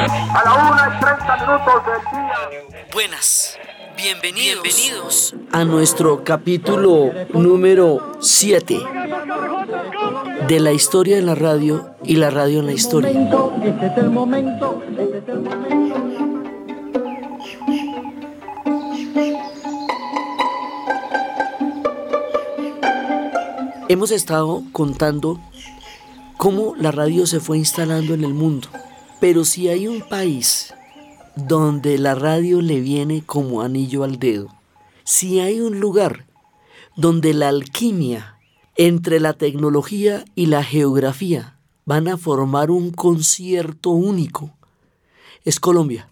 A la una y 30 minutos del día. Buenas. Bienvenidos, bienvenidos a nuestro capítulo número 7 de la historia de la radio y la radio en la historia. Este es el momento, este es el momento. Hemos estado contando cómo la radio se fue instalando en el mundo, pero si hay un país donde la radio le viene como anillo al dedo, si hay un lugar donde la alquimia entre la tecnología y la geografía van a formar un concierto único, es Colombia,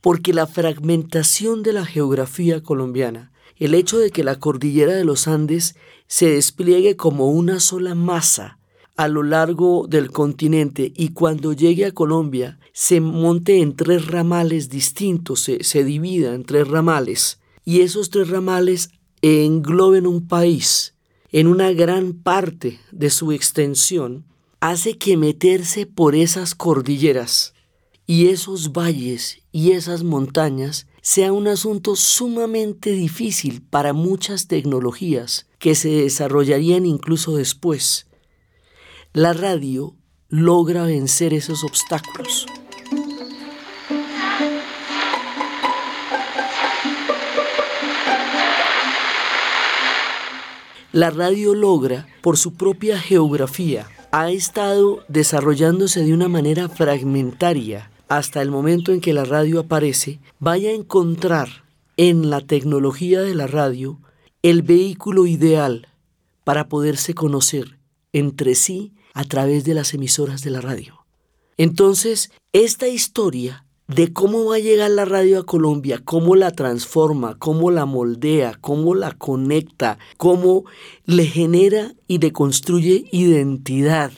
porque la fragmentación de la geografía colombiana el hecho de que la cordillera de los Andes se despliegue como una sola masa a lo largo del continente y cuando llegue a Colombia se monte en tres ramales distintos, se, se divida en tres ramales y esos tres ramales engloben un país en una gran parte de su extensión, hace que meterse por esas cordilleras y esos valles y esas montañas sea un asunto sumamente difícil para muchas tecnologías que se desarrollarían incluso después. La radio logra vencer esos obstáculos. La radio logra, por su propia geografía, ha estado desarrollándose de una manera fragmentaria hasta el momento en que la radio aparece, vaya a encontrar en la tecnología de la radio el vehículo ideal para poderse conocer entre sí a través de las emisoras de la radio. Entonces, esta historia de cómo va a llegar la radio a Colombia, cómo la transforma, cómo la moldea, cómo la conecta, cómo le genera y le construye identidad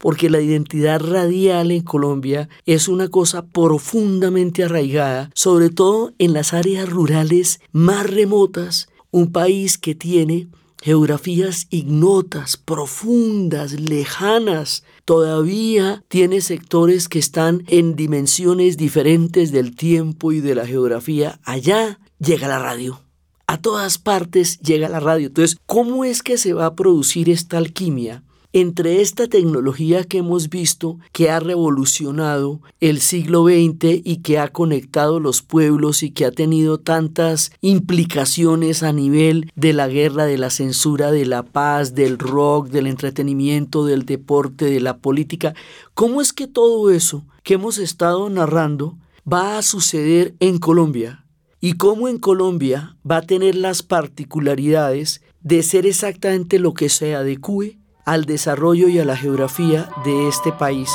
porque la identidad radial en Colombia es una cosa profundamente arraigada, sobre todo en las áreas rurales más remotas, un país que tiene geografías ignotas, profundas, lejanas. Todavía tiene sectores que están en dimensiones diferentes del tiempo y de la geografía. Allá llega la radio. A todas partes llega la radio. Entonces, ¿cómo es que se va a producir esta alquimia? Entre esta tecnología que hemos visto que ha revolucionado el siglo XX y que ha conectado los pueblos y que ha tenido tantas implicaciones a nivel de la guerra, de la censura, de la paz, del rock, del entretenimiento, del deporte, de la política, ¿cómo es que todo eso que hemos estado narrando va a suceder en Colombia? y cómo en Colombia va a tener las particularidades de ser exactamente lo que se adecue al desarrollo y a la geografía de este país.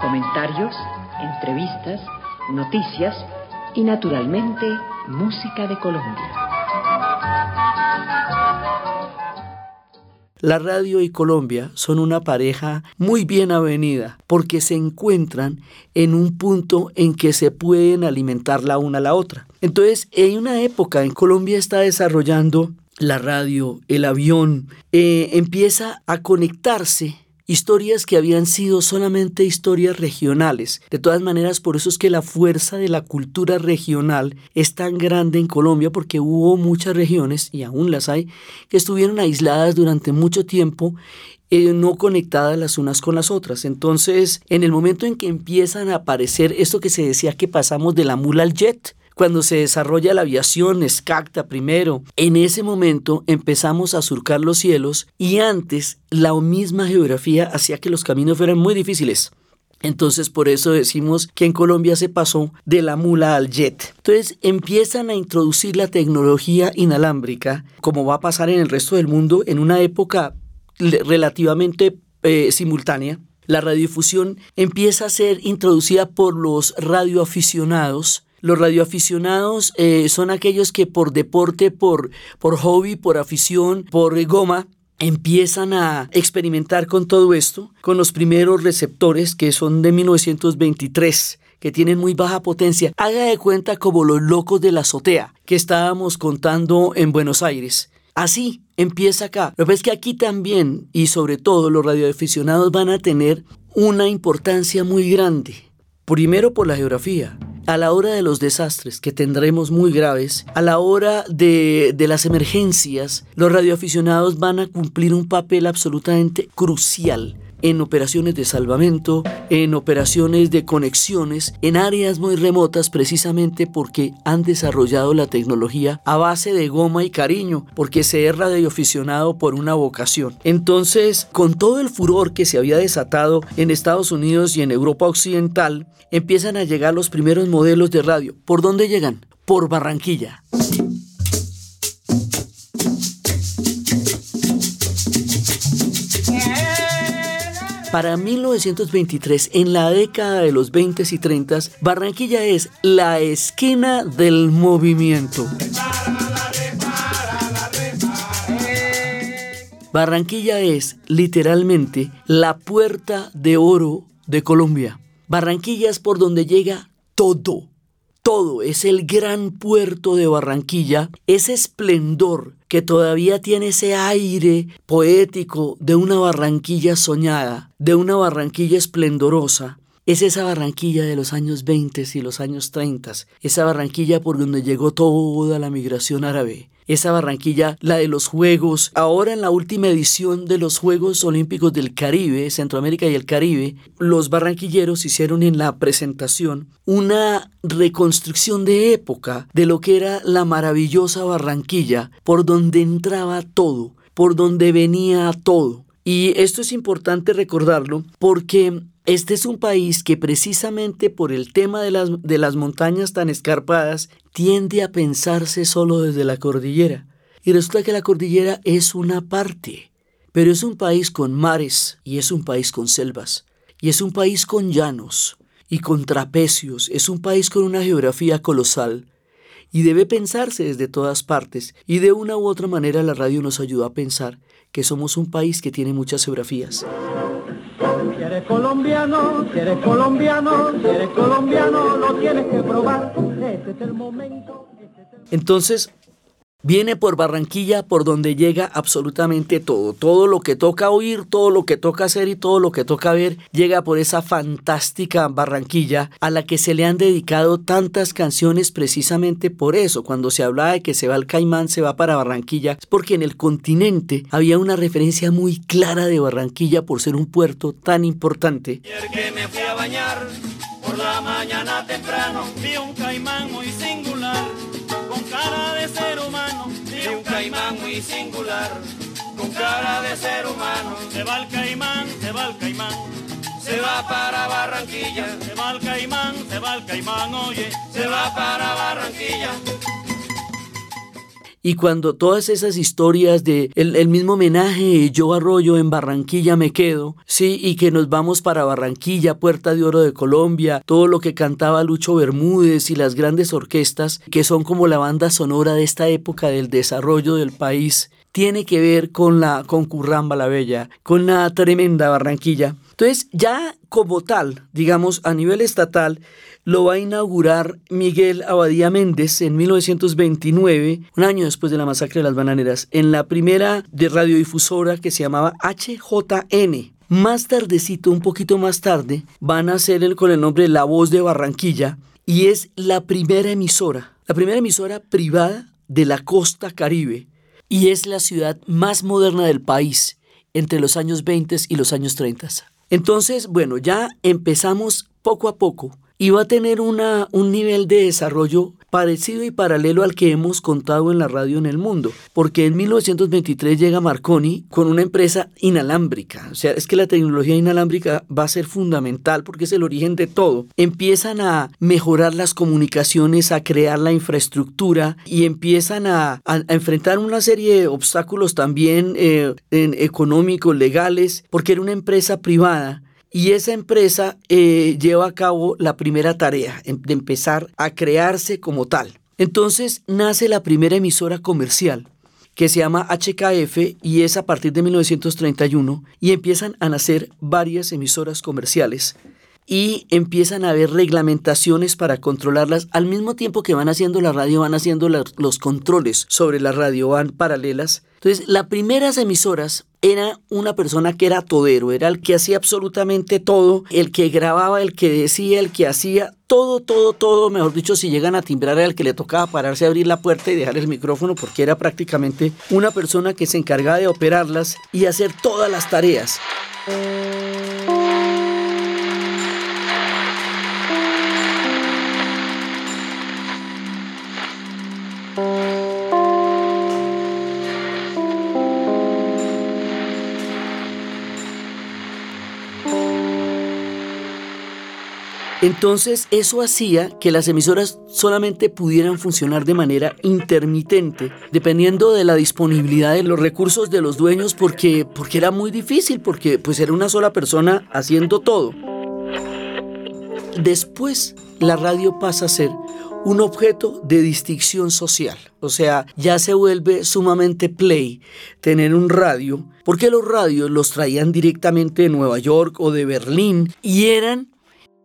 Comentarios, entrevistas, noticias y naturalmente música de Colombia. La radio y Colombia son una pareja muy bien avenida porque se encuentran en un punto en que se pueden alimentar la una a la otra. Entonces, en una época en Colombia está desarrollando la radio, el avión, eh, empieza a conectarse historias que habían sido solamente historias regionales. De todas maneras, por eso es que la fuerza de la cultura regional es tan grande en Colombia, porque hubo muchas regiones, y aún las hay, que estuvieron aisladas durante mucho tiempo eh, no conectadas las unas con las otras. Entonces, en el momento en que empiezan a aparecer esto que se decía que pasamos de la mula al jet, cuando se desarrolla la aviación, escacta primero, en ese momento empezamos a surcar los cielos y antes la misma geografía hacía que los caminos fueran muy difíciles. Entonces por eso decimos que en Colombia se pasó de la mula al jet. Entonces empiezan a introducir la tecnología inalámbrica, como va a pasar en el resto del mundo, en una época relativamente eh, simultánea. La radiodifusión empieza a ser introducida por los radioaficionados los radioaficionados eh, son aquellos que por deporte, por, por hobby, por afición, por goma, empiezan a experimentar con todo esto, con los primeros receptores que son de 1923 que tienen muy baja potencia. Haga de cuenta como los locos de la azotea que estábamos contando en Buenos Aires. Así empieza acá. Lo que es que aquí también, y sobre todo los radioaficionados, van a tener una importancia muy grande. Primero por la geografía, a la hora de los desastres que tendremos muy graves, a la hora de, las emergencias, los radioaficionados van a cumplir un papel absolutamente crucial en operaciones de salvamento, en operaciones de conexiones, en áreas muy remotas precisamente porque han desarrollado la tecnología a base de goma y cariño, porque se es radioaficionado por una vocación. Entonces, con todo el furor que se había desatado en Estados Unidos y en Europa Occidental, empiezan a llegar los primeros modelos de radio. ¿Por dónde llegan? Por Barranquilla. Para 1923, en la década de los 20 y 30, Barranquilla es la esquina del movimiento. Barranquilla es literalmente la puerta de oro de Colombia. Barranquilla es por donde llega todo todo, es el gran puerto de Barranquilla, ese esplendor que todavía tiene ese aire poético de una Barranquilla soñada, de una Barranquilla esplendorosa, es esa Barranquilla de los años 20 y los años 30, esa Barranquilla por donde llegó toda la migración árabe, esa Barranquilla, la de los Juegos, ahora en la última edición de los Juegos Olímpicos del Caribe, Centroamérica y el Caribe, los barranquilleros hicieron en la presentación una reconstrucción de época de lo que era la maravillosa Barranquilla, por donde entraba todo, por donde venía todo. Y esto es importante recordarlo porque este es un país que precisamente por el tema de las, de las montañas tan escarpadas tiende a pensarse solo desde la cordillera. Y resulta que la cordillera es una parte, pero es un país con mares y es un país con selvas y es un país con llanos y con trapecios, es un país con una geografía colosal y debe pensarse desde todas partes y de una u otra manera la radio nos ayuda a pensar que somos un país que tiene muchas geografías. Si eres colombiano, si eres colombiano, si eres colombiano, lo tienes que probar. Este es el momento. Entonces, Viene por Barranquilla, por donde llega absolutamente todo. Todo lo que toca oír, todo lo que toca hacer y todo lo que toca ver, llega por esa fantástica Barranquilla a la que se le han dedicado tantas canciones precisamente por eso. Cuando se hablaba de que se va al Caimán, se va para Barranquilla, es porque en el continente había una referencia muy clara de Barranquilla por ser un puerto tan importante. que me fui a bañar, por la mañana temprano, vi un caimán muy singular cara de ser humano, y un caimán muy singular, con cara de ser humano. Se va el caimán, se va el caimán, se va para Barranquilla, se va el caimán, se va el caimán, oye, se va para Barranquilla. Y cuando todas esas historias de el, mismo homenaje, yo arroyo en Barranquilla me quedo, sí, y que nos vamos para Barranquilla, Puerta de Oro de Colombia, todo lo que cantaba Lucho Bermúdez y las grandes orquestas, que son como la banda sonora de esta época del desarrollo del país, tiene que ver con la con Curramba la Bella, con la tremenda Barranquilla. Entonces, ya como tal, digamos, a nivel estatal, lo va a inaugurar Miguel Abadía Méndez en 1929, un año después de la masacre de las bananeras, en la primera de radiodifusora que se llamaba HJN. Más tardecito, un poquito más tarde, van a hacer el, con el nombre La Voz de Barranquilla y es la primera emisora, la primera emisora privada de la costa caribe y es la ciudad más moderna del país entre los años 20 y los años 30. Entonces, bueno, ya empezamos poco a poco y va a tener una, un nivel de desarrollo parecido y paralelo al que hemos contado en la radio en el mundo, porque en 1923 llega Marconi con una empresa inalámbrica, o sea, es que la tecnología inalámbrica va a ser fundamental porque es el origen de todo. Empiezan a mejorar las comunicaciones, a crear la infraestructura y empiezan a, enfrentar una serie de obstáculos también eh, económicos, legales, porque era una empresa privada y esa empresa eh, lleva a cabo la primera tarea em, de empezar a crearse como tal. Entonces nace la primera emisora comercial que se llama HKF y es a partir de 1931 y empiezan a nacer varias emisoras comerciales y empiezan a haber reglamentaciones para controlarlas al mismo tiempo que van haciendo la radio, van haciendo los controles sobre la radio, van paralelas. Entonces, las primeras emisoras era una persona que era todero, era el que hacía absolutamente todo, el que grababa, el que decía, el que hacía todo, todo, todo, mejor dicho, si llegan a timbrar era el que le tocaba pararse abrir la puerta y dejar el micrófono porque era prácticamente una persona que se encargaba de operarlas y hacer todas las tareas. Entonces eso hacía que las emisoras solamente pudieran funcionar de manera intermitente, dependiendo de la disponibilidad de los recursos de los dueños, porque, porque era muy difícil, porque pues era una sola persona haciendo todo. Después la radio pasa a ser un objeto de distinción social. O sea, ya se vuelve sumamente play tener un radio, porque los radios los traían directamente de Nueva York o de Berlín y eran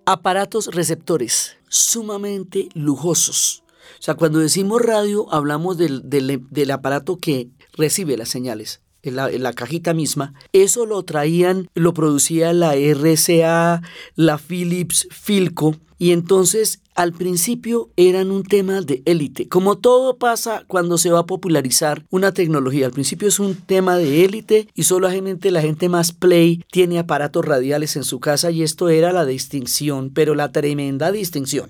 aparatos receptores sumamente lujosos. O sea, cuando decimos radio, hablamos del, del, aparato que recibe las señales. En la, en la, cajita misma. Eso lo traían, lo producía la RCA, la Philips, Filco, y entonces al principio eran un tema de élite. Como todo pasa cuando se va a popularizar una tecnología, al principio es un tema de élite y solamente la gente más play tiene aparatos radiales en su casa y esto era la distinción, pero la tremenda distinción.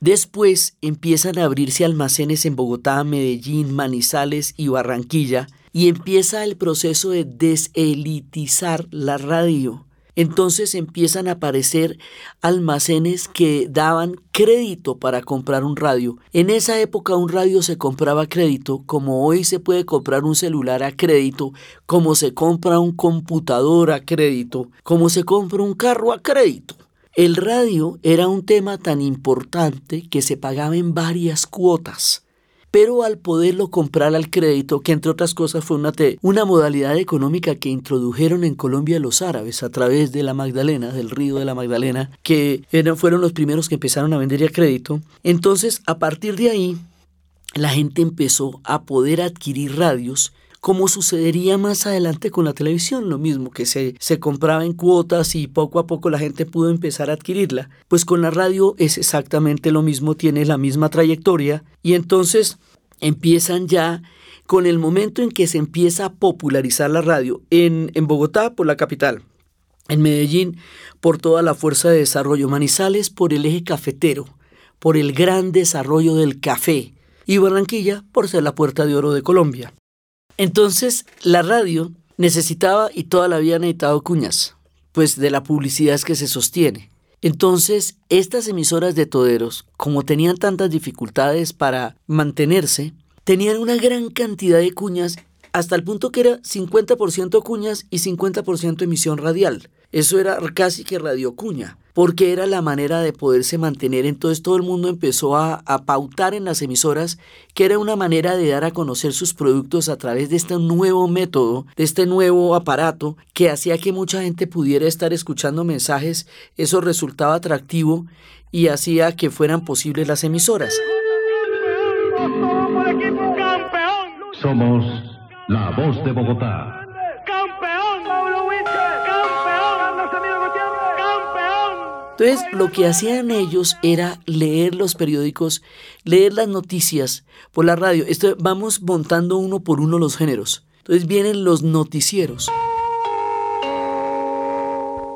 Después empiezan a abrirse almacenes en Bogotá, Medellín, Manizales y Barranquilla y empieza el proceso de deselitizar la radio entonces empiezan a aparecer almacenes que daban crédito para comprar un radio. En esa época un radio se compraba a crédito, como hoy se puede comprar un celular a crédito, como se compra un computador a crédito, como se compra un carro a crédito. El radio era un tema tan importante que se pagaba en varias cuotas pero al poderlo comprar al crédito, que entre otras cosas fue una, una modalidad económica que introdujeron en Colombia los árabes a través de la Magdalena, del río de la Magdalena, que eran, fueron los primeros que empezaron a vender a crédito. Entonces, a partir de ahí, la gente empezó a poder adquirir radios como sucedería más adelante con la televisión, lo mismo que se, se compraba en cuotas y poco a poco la gente pudo empezar a adquirirla. Pues con la radio es exactamente lo mismo, tiene la misma trayectoria y entonces empiezan ya con el momento en que se empieza a popularizar la radio en, en Bogotá por la capital, en Medellín por toda la fuerza de desarrollo, Manizales por el eje cafetero, por el gran desarrollo del café y Barranquilla por ser la puerta de oro de Colombia. Entonces, la radio necesitaba y toda la vida necesitado cuñas, pues de la publicidad es que se sostiene. Entonces, estas emisoras de toderos, como tenían tantas dificultades para mantenerse, tenían una gran cantidad de cuñas hasta el punto que era 50% cuñas y 50% emisión radial. Eso era casi que radio cuña porque era la manera de poderse mantener. Entonces todo el mundo empezó a, pautar en las emisoras que era una manera de dar a conocer sus productos a través de este nuevo método, de este nuevo aparato que hacía que mucha gente pudiera estar escuchando mensajes. Eso resultaba atractivo y hacía que fueran posibles las emisoras. Somos la voz de Bogotá. Entonces, lo que hacían ellos era leer los periódicos, leer las noticias por la radio. Esto, vamos montando uno por uno los géneros. Entonces vienen los noticieros.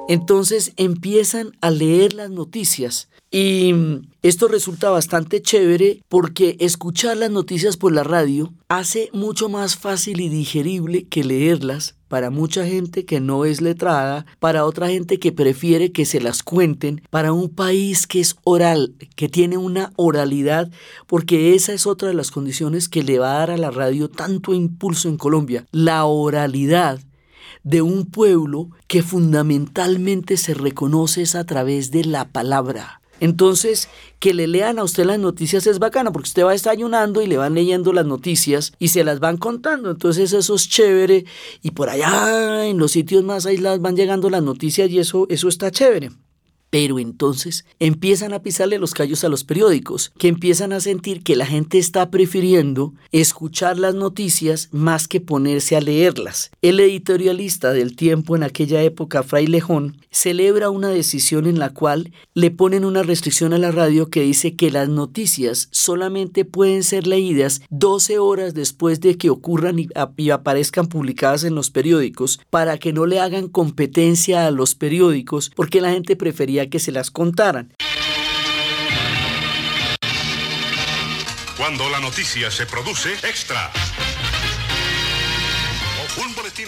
Entonces empiezan a leer las noticias y esto resulta bastante chévere porque escuchar las noticias por la radio hace mucho más fácil y digerible que leerlas para mucha gente que no es letrada, para otra gente que prefiere que se las cuenten, para un país que es oral, que tiene una oralidad, porque esa es otra de las condiciones que le va a dar a la radio tanto impulso en Colombia, la oralidad de un pueblo que fundamentalmente se reconoce a través de la palabra. Entonces, que le lean a usted las noticias es bacano, porque usted va desayunando y le van leyendo las noticias y se las van contando. Entonces, eso es chévere. Y por allá, en los sitios más aislados, van llegando las noticias y eso, eso está chévere. Pero entonces empiezan a pisarle los callos a los periódicos, que empiezan a sentir que la gente está prefiriendo escuchar las noticias más que ponerse a leerlas. El editorialista del tiempo en aquella época, Fray Lejón, celebra una decisión en la cual le ponen una restricción a la radio que dice que las noticias solamente pueden ser leídas 12 horas después de que ocurran y, y aparezcan publicadas en los periódicos para que no le hagan competencia a los periódicos porque la gente prefería que se las contaran. Cuando la noticia se produce, extra.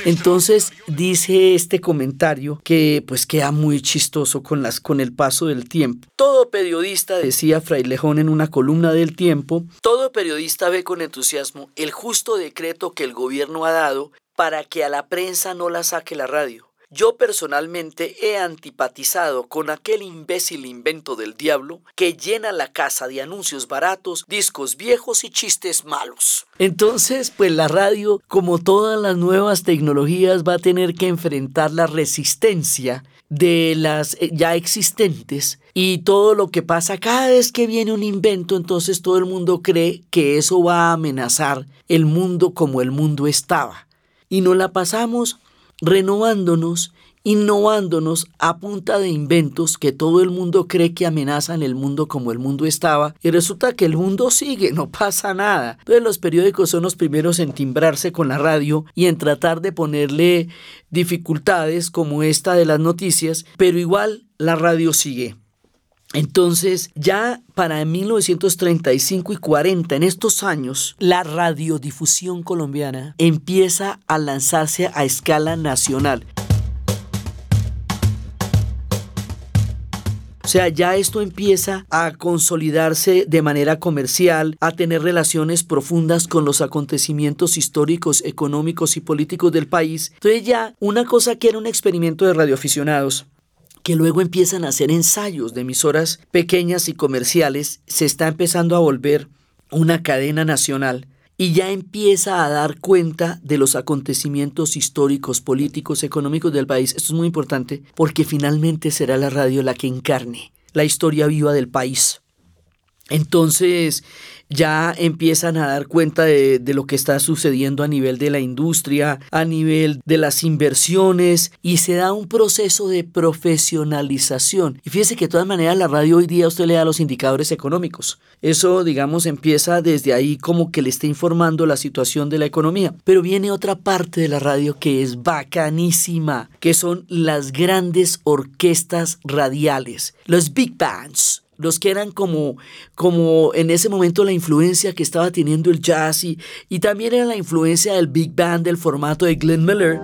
Entonces dice este comentario que pues queda muy chistoso con, las, con el paso del tiempo. Todo periodista, decía Frailejón en una columna del tiempo, todo periodista ve con entusiasmo el justo decreto que el gobierno ha dado para que a la prensa no la saque la radio. Yo personalmente he antipatizado con aquel imbécil invento del diablo que llena la casa de anuncios baratos, discos viejos y chistes malos. Entonces, pues la radio, como todas las nuevas tecnologías, va a tener que enfrentar la resistencia de las eh, ya existentes y todo lo que pasa cada vez que viene un invento, entonces todo el mundo cree que eso va a amenazar el mundo como el mundo estaba. Y no la pasamos renovándonos, innovándonos a punta de inventos que todo el mundo cree que amenazan el mundo como el mundo estaba y resulta que el mundo sigue, no pasa nada. Entonces los periódicos son los primeros en timbrarse con la radio y en tratar de ponerle dificultades como esta de las noticias, pero igual la radio sigue. Entonces, ya para 1935 y 40, en estos años, la radiodifusión colombiana empieza a lanzarse a escala nacional. O sea, ya esto empieza a consolidarse de manera comercial, a tener relaciones profundas con los acontecimientos históricos, económicos y políticos del país. Entonces ya una cosa que era un experimento de radioaficionados que luego empiezan a hacer ensayos de emisoras pequeñas y comerciales, se está empezando a volver una cadena nacional y ya empieza a dar cuenta de los acontecimientos históricos, políticos, económicos del país. Esto es muy importante porque finalmente será la radio la que encarne la historia viva del país. Entonces, ya empiezan a dar cuenta de, lo que está sucediendo a nivel de la industria, a nivel de las inversiones y se da un proceso de profesionalización. Y fíjese que de todas maneras la radio hoy día usted le da los indicadores económicos. Eso, digamos, empieza desde ahí como que le está informando la situación de la economía. Pero viene otra parte de la radio que es bacanísima, que son las grandes orquestas radiales, los big bands los que eran como, como en ese momento la influencia que estaba teniendo el jazz y, y también era la influencia del big band del formato de Glenn Miller.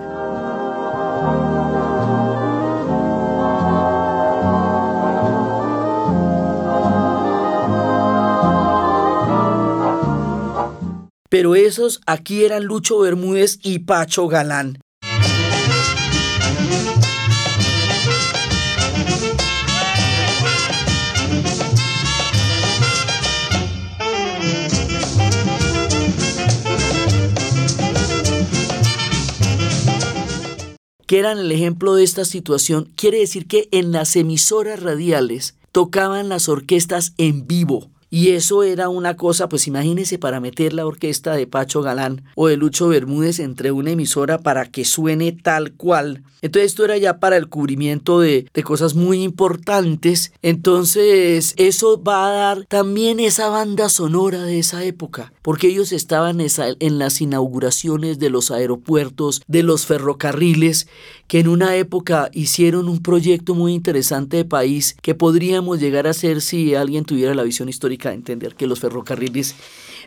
Pero esos aquí eran Lucho Bermúdez y Pacho Galán. Que eran el ejemplo de esta situación, quiere decir que en las emisoras radiales tocaban las orquestas en vivo. Y eso era una cosa, pues imagínense para meter la orquesta de Pacho Galán o de Lucho Bermúdez entre una emisora para que suene tal cual. Entonces esto era ya para el cubrimiento de, de cosas muy importantes. Entonces eso va a dar también esa banda sonora de esa época, porque ellos estaban en las inauguraciones de los aeropuertos, de los ferrocarriles, que en una época hicieron un proyecto muy interesante de país que podríamos llegar a ser si alguien tuviera la visión histórica de entender que los ferrocarriles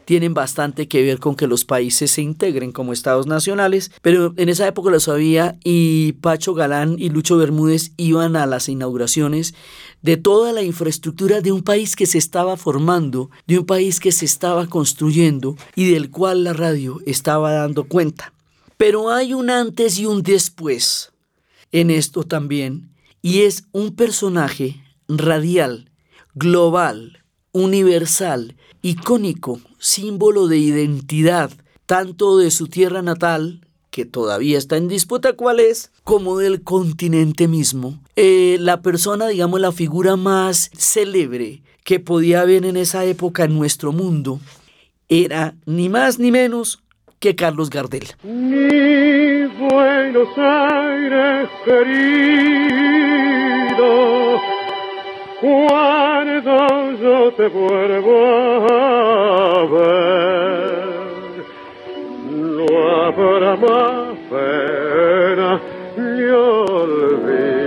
tienen bastante que ver con que los países se integren como estados nacionales, pero en esa época lo sabía y Pacho Galán y Lucho Bermúdez iban a las inauguraciones de toda la infraestructura de un país que se estaba formando, de un país que se estaba construyendo y del cual la radio estaba dando cuenta. Pero hay un antes y un después en esto también, y es un personaje radial, global, universal, icónico, símbolo de identidad, tanto de su tierra natal, que todavía está en disputa cuál es, como del continente mismo. Eh, la persona, digamos, la figura más célebre que podía haber en esa época en nuestro mundo era ni más ni menos que Carlos Gardel. Mi Buenos Aires cuando yo te vuelvo a ver, no habrá más pena ni olvido.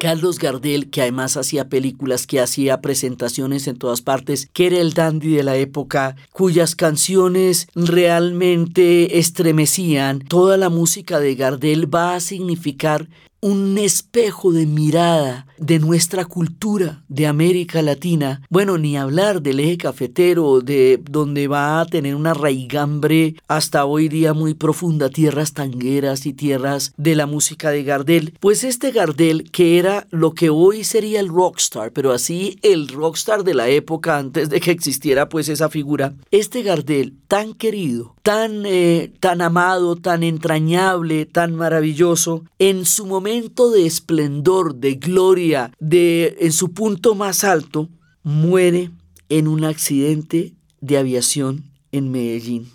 Carlos Gardel, que además hacía películas, que hacía presentaciones en todas partes, que era el dandy de la época, cuyas canciones realmente estremecían, toda la música de Gardel va a significar un espejo de mirada de nuestra cultura de América Latina. Bueno, ni hablar del eje cafetero, de donde va a tener una raigambre hasta hoy día muy profunda, tierras tangueras y tierras de la música de Gardel. Pues este Gardel, que era lo que hoy sería el rockstar, pero así el rockstar de la época antes de que existiera pues esa figura, este Gardel tan querido, tan, eh, tan amado, tan entrañable, tan maravilloso, en su momento de esplendor, de gloria, de en su punto más alto, muere en un accidente de aviación en Medellín.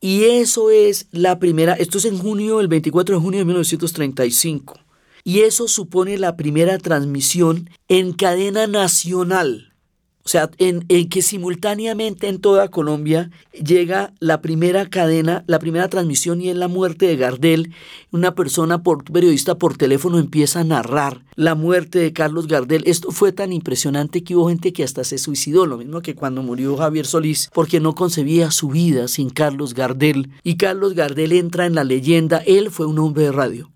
Y eso es la primera, esto es en junio, el 24 de junio de 1935. Y eso supone la primera transmisión en cadena nacional o sea, en, que simultáneamente en toda Colombia llega la primera cadena, la primera transmisión y es la muerte de Gardel. Una persona, por, periodista por teléfono, empieza a narrar la muerte de Carlos Gardel. Esto fue tan impresionante que hubo gente que hasta se suicidó, lo mismo que cuando murió Javier Solís, porque no concebía su vida sin Carlos Gardel. Y Carlos Gardel entra en la leyenda, él fue un hombre de radio.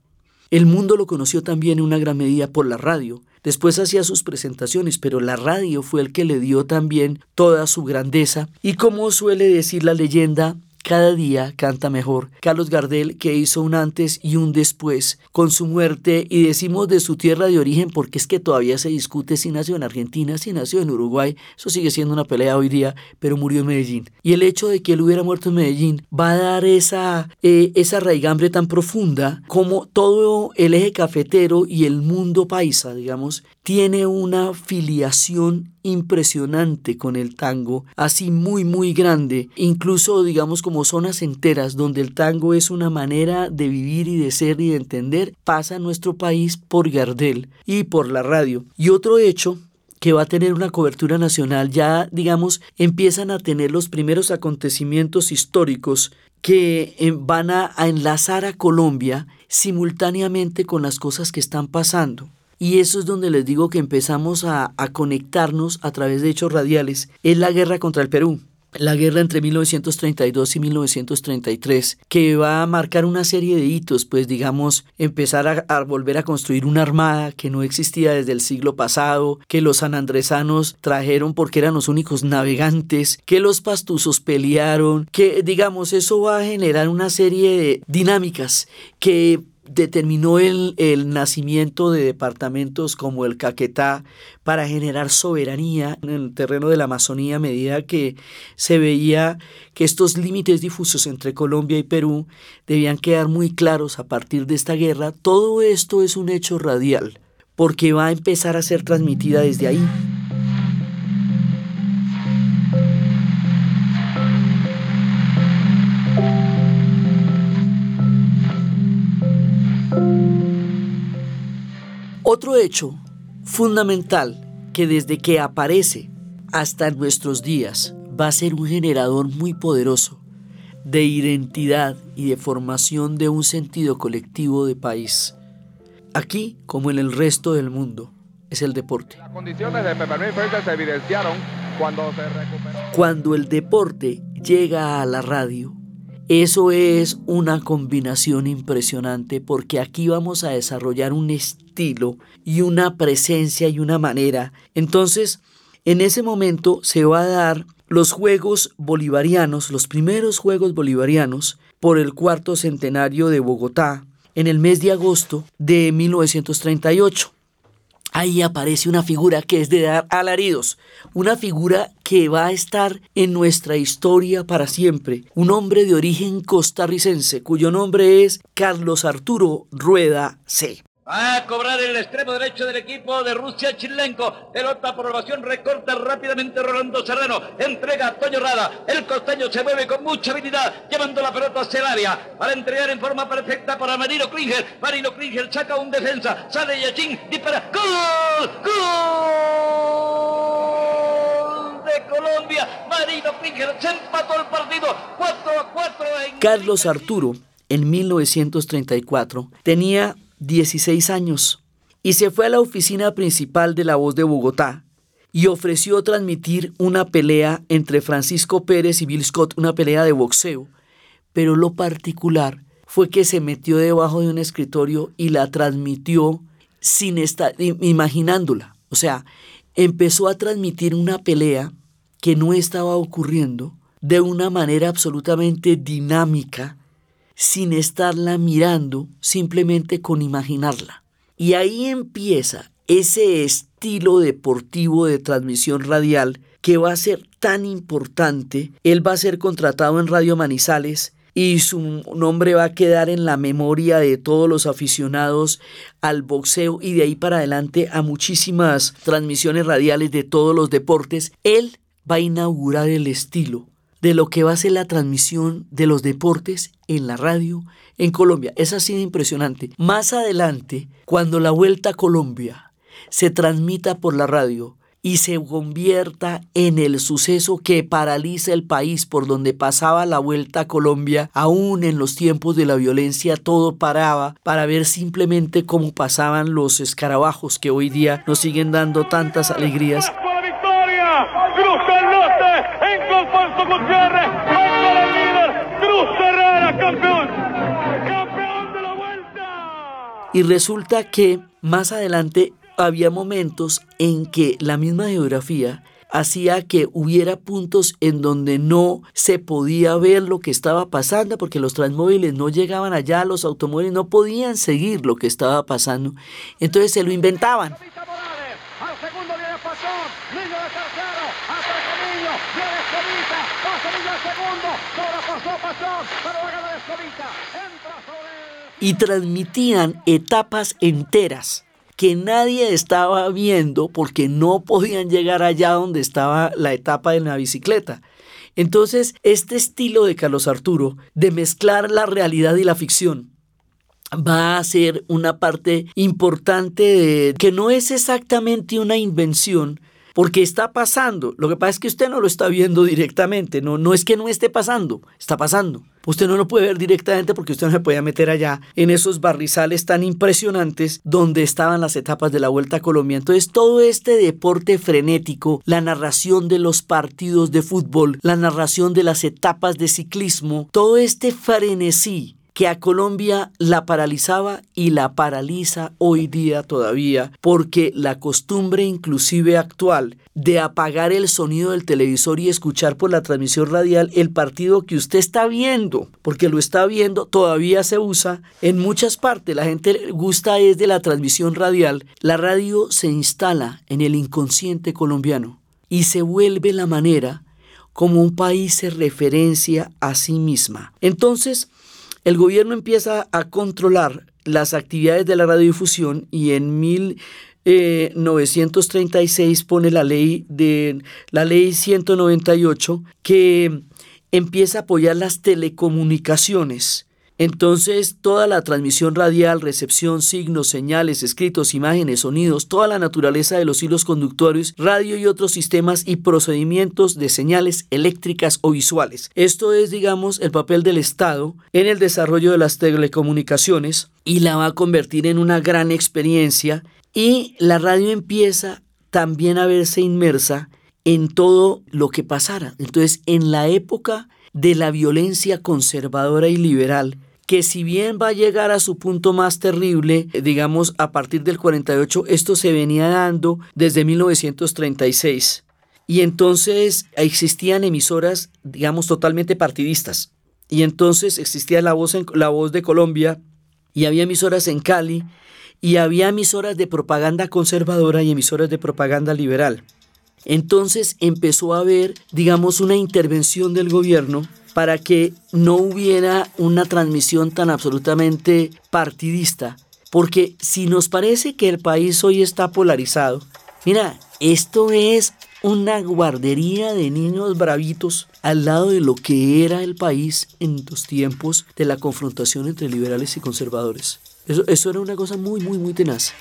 El mundo lo conoció también en una gran medida por la radio. Después hacía sus presentaciones, pero la radio fue el que le dio también toda su grandeza. Y como suele decir la leyenda, cada día canta mejor. Carlos Gardel, que hizo un antes y un después con su muerte, y decimos de su tierra de origen porque es que todavía se discute si nació en Argentina, si nació en Uruguay, eso sigue siendo una pelea hoy día, pero murió en Medellín. Y el hecho de que él hubiera muerto en Medellín va a dar esa, eh, raigambre tan profunda como todo el eje cafetero y el mundo paisa, digamos, tiene una filiación impresionante con el tango, así muy muy grande, incluso digamos como zonas enteras donde el tango es una manera de vivir y de ser y de entender, pasa nuestro país por Gardel y por la radio. Y otro hecho que va a tener una cobertura nacional, ya digamos empiezan a tener los primeros acontecimientos históricos que eh, van a, enlazar a Colombia simultáneamente con las cosas que están pasando. Y eso es donde les digo que empezamos a, conectarnos a través de hechos radiales. Es la guerra contra el Perú la guerra entre 1932 y 1933, que va a marcar una serie de hitos, pues digamos, empezar a, a, volver a construir una armada que no existía desde el siglo pasado, que los sanandresanos trajeron porque eran los únicos navegantes, que los pastusos pelearon, que digamos, eso va a generar una serie de dinámicas que determinó el, el, nacimiento de departamentos como el Caquetá para generar soberanía en el terreno de la Amazonía a medida que se veía que estos límites difusos entre Colombia y Perú debían quedar muy claros a partir de esta guerra. Todo esto es un hecho radial porque va a empezar a ser transmitida desde ahí. Otro hecho fundamental que desde que aparece hasta nuestros días va a ser un generador muy poderoso de identidad y de formación de un sentido colectivo de país. Aquí, como en el resto del mundo, es el deporte. Las condiciones de se evidenciaron cuando se recuperó. Cuando el deporte llega a la radio, eso es una combinación impresionante porque aquí vamos a desarrollar un estilo y una presencia y una manera. Entonces, en ese momento se va a dar los Juegos Bolivarianos, los primeros Juegos Bolivarianos por el cuarto centenario de Bogotá en el mes de agosto de 1938. Ahí aparece una figura que es de dar alaridos, una figura que va a estar en nuestra historia para siempre, un hombre de origen costarricense cuyo nombre es Carlos Arturo Rueda C. Va a cobrar el extremo derecho del equipo de Rusia Chilenco. Pelota por ovación, recorta rápidamente Rolando Serrano. Entrega a Toño Rada. El costeño se mueve con mucha habilidad, llevando la pelota hacia el área. Para entregar en forma perfecta para Marino Klinger. Marino Klinger saca un defensa. Sale Yachín, dispara. ¡Gol! ¡Gol! De Colombia. Marino Klinger se empató el partido. 4 a 4 en... Carlos Arturo, en 1934, tenía 16 años y se fue a la oficina principal de La Voz de Bogotá y ofreció transmitir una pelea entre Francisco Pérez y Bill Scott, una pelea de boxeo, pero lo particular fue que se metió debajo de un escritorio y la transmitió sin estar imaginándola. O sea, empezó a transmitir una pelea que no estaba ocurriendo de una manera absolutamente dinámica, sin estarla mirando, simplemente con imaginarla. Y ahí empieza ese estilo deportivo de transmisión radial que va a ser tan importante. Él va a ser contratado en Radio Manizales y su nombre va a quedar en la memoria de todos los aficionados al boxeo y de ahí para adelante a muchísimas transmisiones radiales de todos los deportes. Él va a inaugurar el estilo de lo que va a ser la transmisión de los deportes en la radio en Colombia. Es así de impresionante. Más adelante, cuando la Vuelta a Colombia se transmita por la radio y se convierta en el suceso que paraliza el país por donde pasaba la Vuelta a Colombia, aún en los tiempos de la violencia todo paraba para ver simplemente cómo pasaban los escarabajos que hoy día nos siguen dando tantas alegrías. Cruz campeón, campeón de la vuelta. Y resulta que más adelante había momentos en que la misma geografía hacía que hubiera puntos en donde no se podía ver lo que estaba pasando porque los transmóviles no llegaban allá, los automóviles no podían seguir lo que estaba pasando. Entonces se lo inventaban. Y transmitían etapas enteras que nadie estaba viendo porque no podían llegar allá donde estaba la etapa de la bicicleta. Entonces, este estilo de Carlos Arturo de mezclar la realidad y la ficción va a ser una parte importante de que no es exactamente una invención, porque está pasando. Lo que pasa es que usted no lo está viendo directamente, no, no es que no esté pasando, está pasando. Usted no lo puede ver directamente porque usted no se puede meter allá en esos barrizales tan impresionantes donde estaban las etapas de la Vuelta a Colombia. Entonces todo este deporte frenético, la narración de los partidos de fútbol, la narración de las etapas de ciclismo, todo este frenesí que a Colombia la paralizaba y la paraliza hoy día todavía, porque la costumbre inclusive actual de apagar el sonido del televisor y escuchar por la transmisión radial el partido que usted está viendo, porque lo está viendo, todavía se usa en muchas partes. La gente gusta es de la transmisión radial. La radio se instala en el inconsciente colombiano y se vuelve la manera como un país se referencia a sí misma. Entonces, el gobierno empieza a controlar las actividades de la radiodifusión y en 1936 eh, pone la ley de la ley 198 que empieza a apoyar las telecomunicaciones entonces, toda la transmisión radial, recepción, signos, señales, escritos, imágenes, sonidos, toda la naturaleza de los hilos conductores, radio y otros sistemas y procedimientos de señales eléctricas o visuales. Esto es, digamos, el papel del Estado en el desarrollo de las telecomunicaciones y la va a convertir en una gran experiencia y la radio empieza también a verse inmersa en todo lo que pasara. Entonces, en la época de la violencia conservadora y liberal, que si bien va a llegar a su punto más terrible, digamos a partir del 48, esto se venía dando desde 1936. Y entonces existían emisoras, digamos, totalmente partidistas. Y entonces existía la voz, en, la voz de Colombia y había emisoras en Cali y había emisoras de propaganda conservadora y emisoras de propaganda liberal. Entonces empezó a haber, digamos, una intervención del gobierno para que no hubiera una transmisión tan absolutamente partidista. Porque si nos parece que el país hoy está polarizado, mira, esto es una guardería de niños bravitos al lado de lo que era el país en los tiempos de la confrontación entre liberales y conservadores. Eso, eso era una cosa muy, muy, muy tenaz.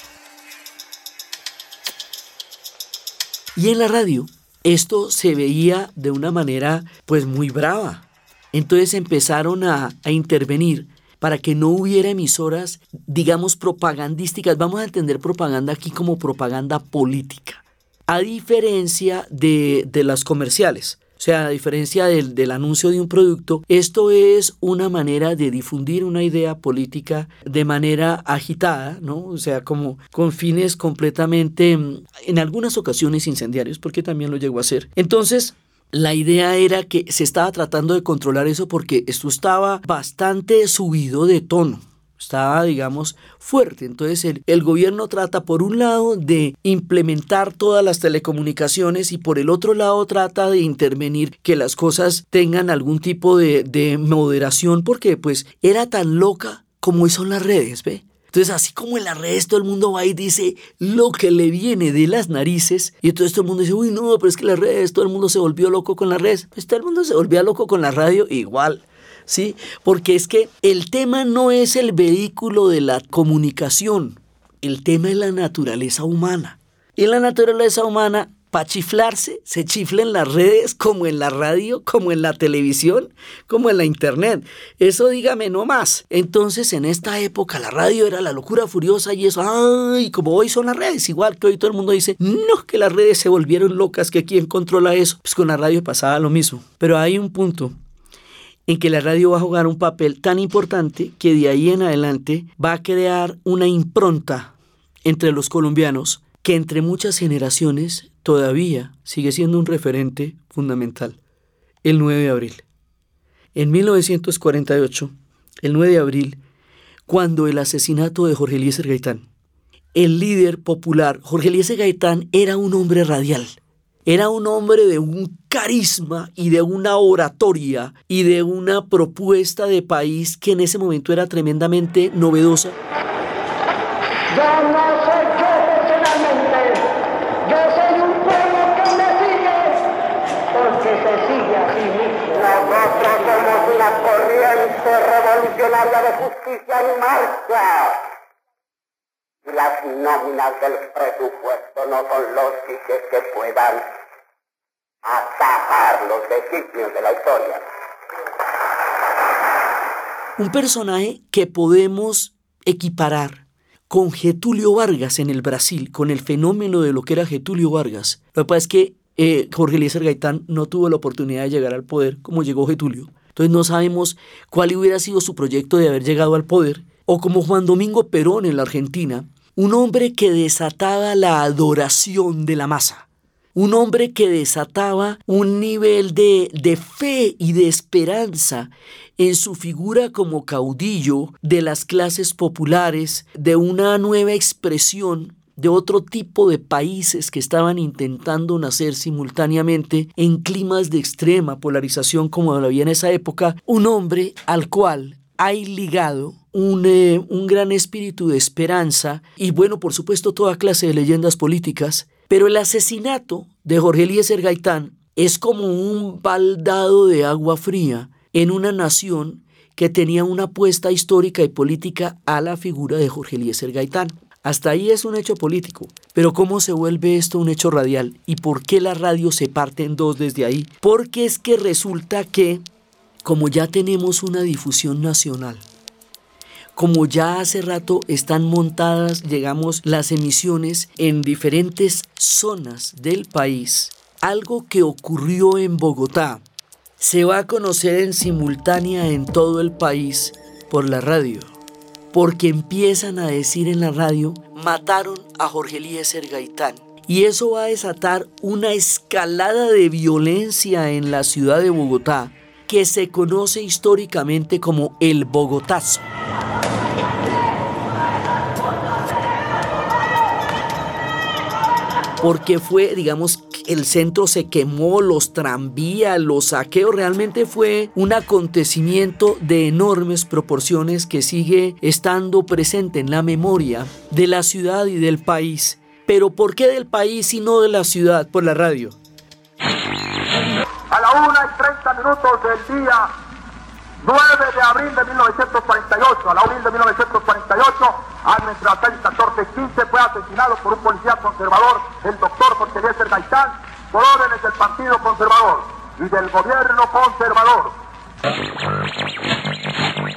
Y en la radio, esto se veía de una manera pues muy brava. Entonces empezaron a, intervenir para que no hubiera emisoras, digamos, propagandísticas. Vamos a entender propaganda aquí como propaganda política, a diferencia de, de las comerciales. O sea, a diferencia del, del, anuncio de un producto, esto es una manera de difundir una idea política de manera agitada, ¿no? O sea, como con fines completamente, en algunas ocasiones incendiarios, porque también lo llegó a hacer. Entonces, la idea era que se estaba tratando de controlar eso porque esto estaba bastante subido de tono estaba, digamos, fuerte. Entonces el, el, gobierno trata, por un lado, de implementar todas las telecomunicaciones y por el otro lado trata de intervenir que las cosas tengan algún tipo de, de moderación porque pues era tan loca como son las redes, ¿ve? Entonces, así como en las redes todo el mundo va y dice lo que le viene de las narices, y entonces todo el mundo dice, uy, no, pero es que las redes, todo el mundo se volvió loco con las redes. Pues todo el mundo se volvía loco con la radio igual. ¿Sí? Porque es que el tema no es el vehículo de la comunicación, el tema es la naturaleza humana. Y en la naturaleza humana para chiflarse, se chifla en las redes, como en la radio, como en la televisión, como en la internet. Eso dígame no más. Entonces, en esta época, la radio era la locura furiosa y eso, ay, como hoy son las redes, igual que hoy todo el mundo dice, no, que las redes se volvieron locas, que quién controla eso. Pues con la radio pasaba lo mismo. Pero hay un punto en que la radio va a jugar un papel tan importante que de ahí en adelante va a crear una impronta entre los colombianos que entre muchas generaciones todavía sigue siendo un referente fundamental. El 9 de abril. En 1948, el 9 de abril, cuando el asesinato de Jorge Eliezer Gaitán, el líder popular, Jorge Eliezer Gaitán era un hombre radial, era un hombre de un carisma y de una oratoria y de una propuesta de país que en ese momento era tremendamente novedosa. Yo no soy yo personalmente, yo soy un pueblo que me sigue, porque se sigue a sí mismo. Nosotros somos una corriente revolucionaria de justicia en marcha. Y las nóminas del presupuesto no son lógicas que puedan atajar los designios de la historia. Un personaje que podemos equiparar con Getulio Vargas en el Brasil, con el fenómeno de lo que era Getulio Vargas. Lo que pasa es que eh, Jorge Eliezer Gaitán no tuvo la oportunidad de llegar al poder como llegó Getulio. Entonces no sabemos cuál hubiera sido su proyecto de haber llegado al poder. O como Juan Domingo Perón en la Argentina, un hombre que desataba la adoración de la masa. Un hombre que desataba un nivel de, de fe y de esperanza en su figura como caudillo de las clases populares, de una nueva expresión de otro tipo de países que estaban intentando nacer simultáneamente en climas de extrema polarización como lo había en esa época, un hombre al cual hay ligado un, eh, un, gran espíritu de esperanza y bueno, por supuesto, toda clase de leyendas políticas, pero el asesinato de Jorge Eliezer Gaitán es como un baldado de agua fría en una nación que tenía una apuesta histórica y política a la figura de Jorge Eliezer Gaitán. Hasta ahí es un hecho político, pero ¿cómo se vuelve esto un hecho radial? ¿Y por qué la radio se parte en dos desde ahí? Porque es que resulta que, como ya tenemos una difusión nacional, como ya hace rato están montadas, llegamos, las emisiones en diferentes zonas del país, algo que ocurrió en Bogotá se va a conocer en simultánea en todo el país por la radio, porque empiezan a decir en la radio, mataron a Jorge Eliezer Gaitán. Y eso va a desatar una escalada de violencia en la ciudad de Bogotá que se conoce históricamente como el Bogotazo. Porque fue, digamos, el centro se quemó, los tranvías, los saqueos, realmente fue un acontecimiento de enormes proporciones que sigue estando presente en la memoria de la ciudad y del país. Pero ¿por qué del país y no de la ciudad? Por la radio. A la 1 y 30 minutos del día 9 de abril de 1948, a la abril de 1948, al nuestra 14 15 fue asesinado por un policía conservador, el doctor Jorge Eliezer Gaitán, por órdenes del Partido Conservador y del gobierno conservador.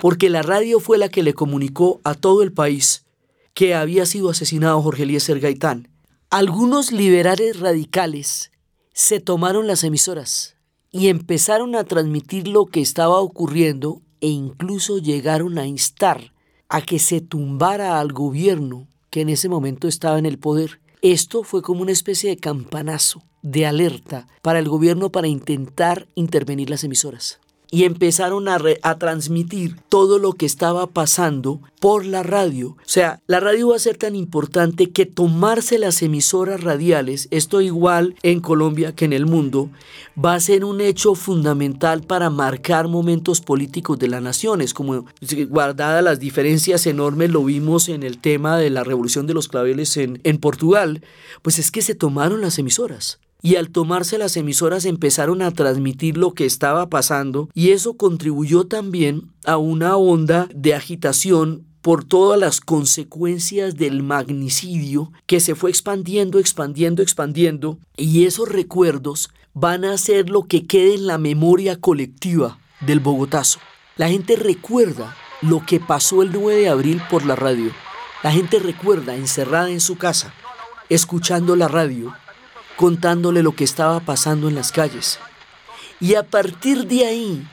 Porque la radio fue la que le comunicó a todo el país que había sido asesinado Jorge Eliezer Gaitán. Algunos liberales radicales se tomaron las emisoras y empezaron a transmitir lo que estaba ocurriendo e incluso llegaron a instar a que se tumbara al gobierno que en ese momento estaba en el poder. Esto fue como una especie de campanazo, de alerta para el gobierno para intentar intervenir las emisoras y empezaron a, transmitir todo lo que estaba pasando por la radio. O sea, la radio va a ser tan importante que tomarse las emisoras radiales, esto igual en Colombia que en el mundo, va a ser un hecho fundamental para marcar momentos políticos de las naciones, como guardadas las diferencias enormes, lo vimos en el tema de la revolución de los claveles en Portugal, pues es que se tomaron las emisoras y al tomarse las emisoras empezaron a transmitir lo que estaba pasando y eso contribuyó también a una onda de agitación por todas las consecuencias del magnicidio que se fue expandiendo, expandiendo, expandiendo y esos recuerdos van a ser lo que quede en la memoria colectiva del Bogotazo. La gente recuerda lo que pasó el 9 de abril por la radio. La gente recuerda encerrada en su casa, escuchando la radio, contándole lo que estaba pasando en las calles. Y a partir de ahí,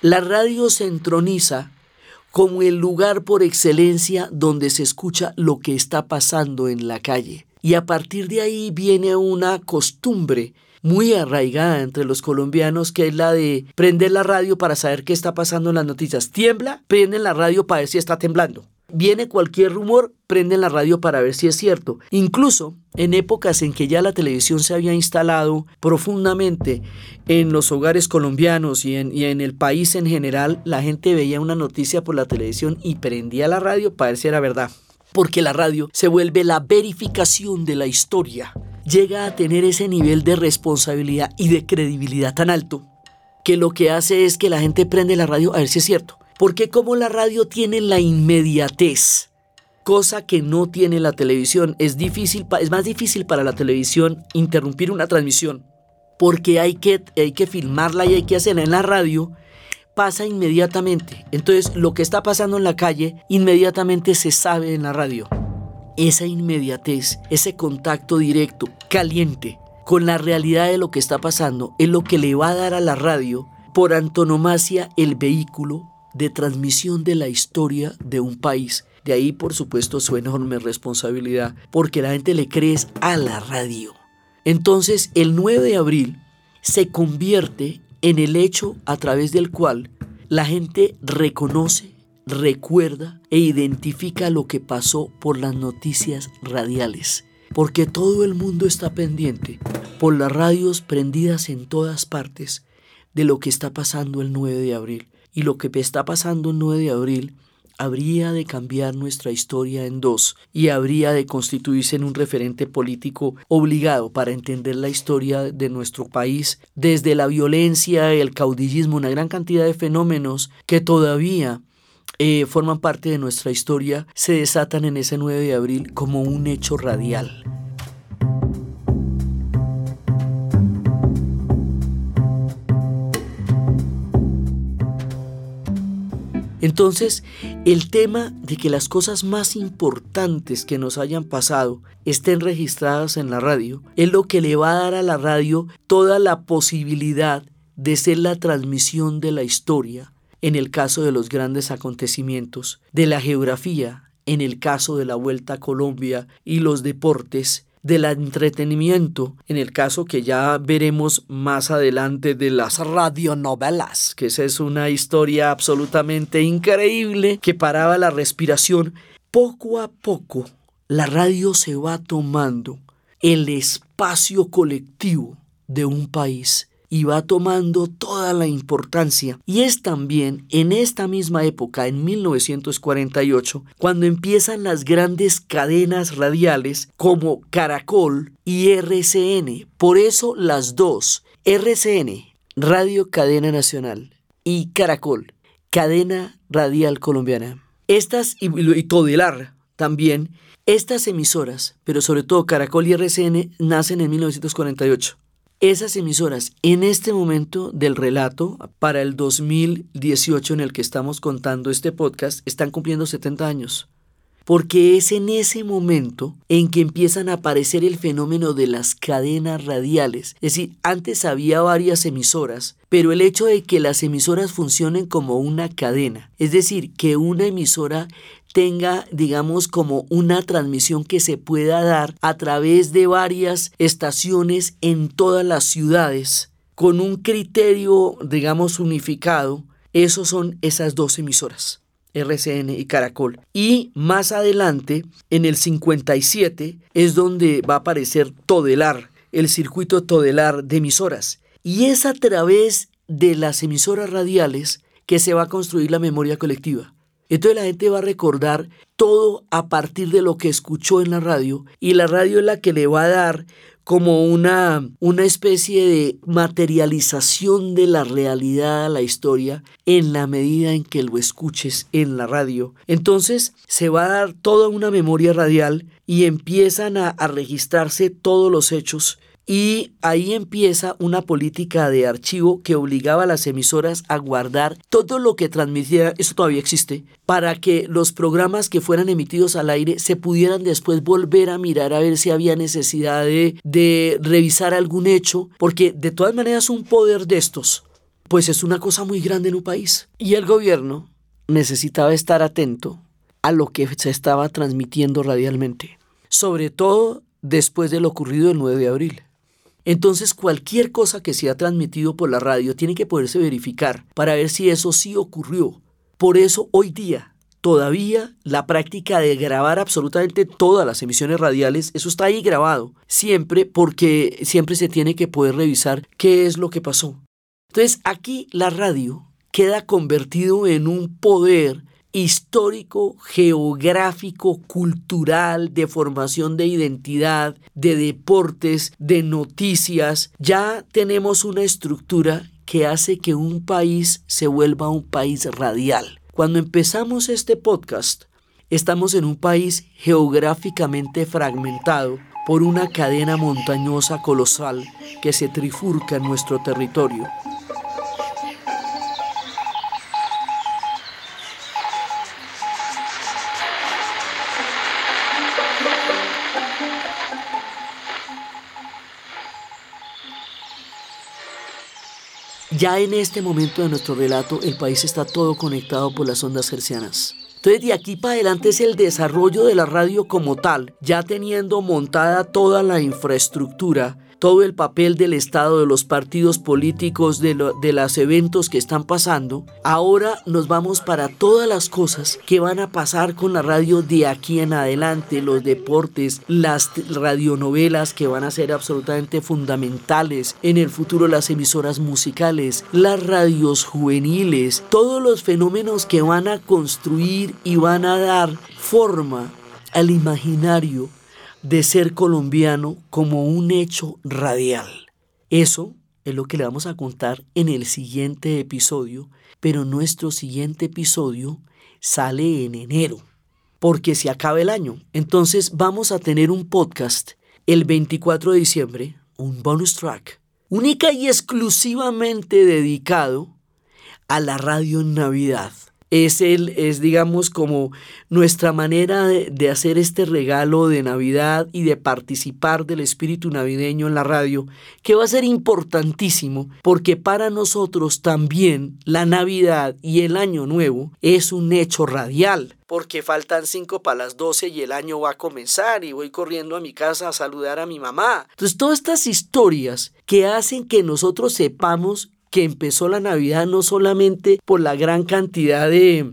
la radio se entroniza como el lugar por excelencia donde se escucha lo que está pasando en la calle. Y a partir de ahí viene una costumbre muy arraigada entre los colombianos, que es la de prender la radio para saber qué está pasando en las noticias. Tiembla, prenden la radio para ver si está temblando. Viene cualquier rumor, prenden la radio para ver si es cierto. Incluso en épocas en que ya la televisión se había instalado profundamente en los hogares colombianos y en, y en, el país en general, la gente veía una noticia por la televisión y prendía la radio para ver si era verdad. Porque la radio se vuelve la verificación de la historia. Llega a tener ese nivel de responsabilidad y de credibilidad tan alto que lo que hace es que la gente prende la radio a ver si es cierto. Porque como la radio tiene la inmediatez, cosa que no tiene la televisión, es, difícil, es más difícil para la televisión interrumpir una transmisión, porque hay que, hay que filmarla y hay que hacerla en la radio, pasa inmediatamente. Entonces lo que está pasando en la calle inmediatamente se sabe en la radio. Esa inmediatez, ese contacto directo, caliente, con la realidad de lo que está pasando, es lo que le va a dar a la radio por antonomasia el vehículo de transmisión de la historia de un país. De ahí, por supuesto, su enorme responsabilidad, porque la gente le cree a la radio. Entonces, el 9 de abril se convierte en el hecho a través del cual la gente reconoce, recuerda e identifica lo que pasó por las noticias radiales. Porque todo el mundo está pendiente por las radios prendidas en todas partes de lo que está pasando el 9 de abril. Y lo que está pasando el 9 de abril habría de cambiar nuestra historia en dos y habría de constituirse en un referente político obligado para entender la historia de nuestro país, desde la violencia, el caudillismo, una gran cantidad de fenómenos que todavía eh, forman parte de nuestra historia, se desatan en ese 9 de abril como un hecho radial. Entonces, el tema de que las cosas más importantes que nos hayan pasado estén registradas en la radio es lo que le va a dar a la radio toda la posibilidad de ser la transmisión de la historia en el caso de los grandes acontecimientos, de la geografía en el caso de la Vuelta a Colombia y los deportes, del entretenimiento, en el caso que ya veremos más adelante de las radionovelas, que esa es una historia absolutamente increíble que paraba la respiración, poco a poco la radio se va tomando el espacio colectivo de un país y va tomando toda la importancia. Y es también en esta misma época, en 1948, cuando empiezan las grandes cadenas radiales como Caracol y RCN. Por eso las dos, RCN, Radio Cadena Nacional, y Caracol, Cadena Radial Colombiana. Estas y, y Todelar también, estas emisoras, pero sobre todo Caracol y RCN, nacen en 1948. Esas emisoras en este momento del relato, para el 2018 en el que estamos contando este podcast, están cumpliendo 70 años. Porque es en ese momento en que empiezan a aparecer el fenómeno de las cadenas radiales. Es decir, antes había varias emisoras, pero el hecho de que las emisoras funcionen como una cadena, es decir, que una emisora tenga, digamos, como una transmisión que se pueda dar a través de varias estaciones en todas las ciudades, con un criterio, digamos, unificado, esos son esas dos emisoras. RCN y Caracol. Y más adelante, en el 57, es donde va a aparecer Todelar, el circuito Todelar de emisoras. Y es a través de las emisoras radiales que se va a construir la memoria colectiva. Entonces la gente va a recordar todo a partir de lo que escuchó en la radio y la radio es la que le va a dar como una, una especie de materialización de la realidad la historia en la medida en que lo escuches en la radio. Entonces se va a dar toda una memoria radial y empiezan a registrarse todos los hechos y ahí empieza una política de archivo que obligaba a las emisoras a guardar todo lo que transmitiera, eso todavía existe, para que los programas que fueran emitidos al aire se pudieran después volver a mirar a ver si había necesidad de, de revisar algún hecho, porque de todas maneras un poder de estos, pues es una cosa muy grande en un país. Y el gobierno necesitaba estar atento a lo que se estaba transmitiendo radialmente, sobre todo después de lo ocurrido el 9 de abril. Entonces cualquier cosa que sea transmitido por la radio tiene que poderse verificar para ver si eso sí ocurrió. Por eso hoy día todavía la práctica de grabar absolutamente todas las emisiones radiales, eso está ahí grabado, siempre porque siempre se tiene que poder revisar qué es lo que pasó. Entonces aquí la radio queda convertido en un poder histórico, geográfico, cultural, de formación de identidad, de deportes, de noticias. Ya tenemos una estructura que hace que un país se vuelva un país radial. Cuando empezamos este podcast, estamos en un país geográficamente fragmentado por una cadena montañosa colosal que se trifurca en nuestro territorio. Ya en este momento de nuestro relato, el país está todo conectado por las ondas hercianas. Entonces, de aquí para adelante es el desarrollo de la radio como tal, ya teniendo montada toda la infraestructura todo el papel del Estado, de los partidos políticos, de, los eventos que están pasando, ahora nos vamos para todas las cosas que van a pasar con la radio de aquí en adelante, los deportes, las radionovelas que van a ser absolutamente fundamentales en el futuro, las emisoras musicales, las radios juveniles, todos los fenómenos que van a construir y van a dar forma al imaginario de ser colombiano como un hecho radial. Eso es lo que le vamos a contar en el siguiente episodio, pero nuestro siguiente episodio sale en enero, porque se acaba el año. Entonces vamos a tener un podcast el 24 de diciembre, un bonus track, única y exclusivamente dedicado a la radio en Navidad es, el, es digamos, como nuestra manera de, de, hacer este regalo de Navidad y de participar del espíritu navideño en la radio, que va a ser importantísimo porque para nosotros también la Navidad y el Año Nuevo es un hecho radial. Porque faltan cinco para las doce y el año va a comenzar y voy corriendo a mi casa a saludar a mi mamá. Entonces, todas estas historias que hacen que nosotros sepamos que empezó la Navidad no solamente por la gran cantidad de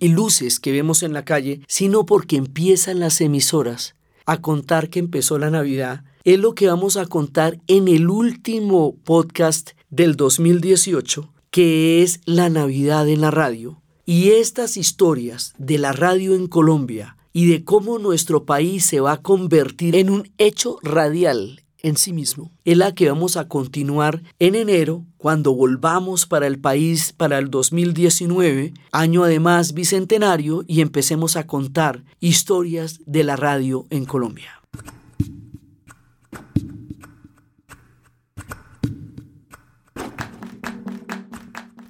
luces que vemos en la calle, sino porque empiezan las emisoras a contar que empezó la Navidad es lo que vamos a contar en el último podcast del 2018, que es la Navidad en la radio. Y estas historias de la radio en Colombia y de cómo nuestro país se va a convertir en un hecho radial en sí mismo. Es la que vamos a continuar en enero cuando volvamos para el país para el 2019, año además bicentenario, y empecemos a contar historias de la radio en Colombia.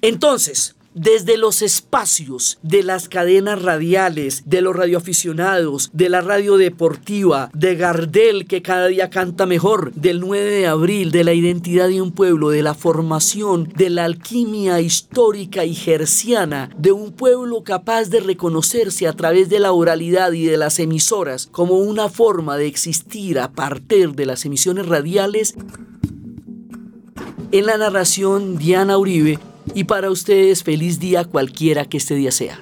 Entonces, desde los espacios de las cadenas radiales, de los radioaficionados, de la radio deportiva, de Gardel que cada día canta mejor, del 9 de abril, de la identidad de un pueblo, de la formación, de la alquimia histórica y gerciana de un pueblo capaz de reconocerse a través de la oralidad y de las emisoras como una forma de existir a partir de las emisiones radiales. En la narración, Diana Uribe y para ustedes feliz día cualquiera que este día sea.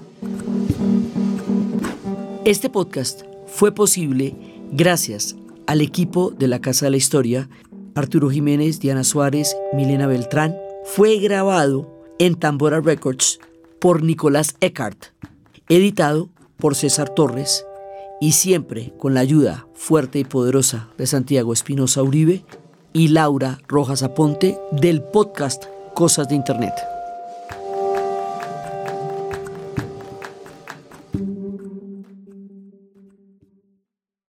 Este podcast fue posible gracias al equipo de la Casa de la Historia, Arturo Jiménez, Diana Suárez, Milena Beltrán. Fue grabado en Tambora Records por Nicolás Eckhart, editado por César Torres y siempre con la ayuda fuerte y poderosa de Santiago Espinosa Uribe y Laura Rojas Aponte del podcast Cosas de Internet.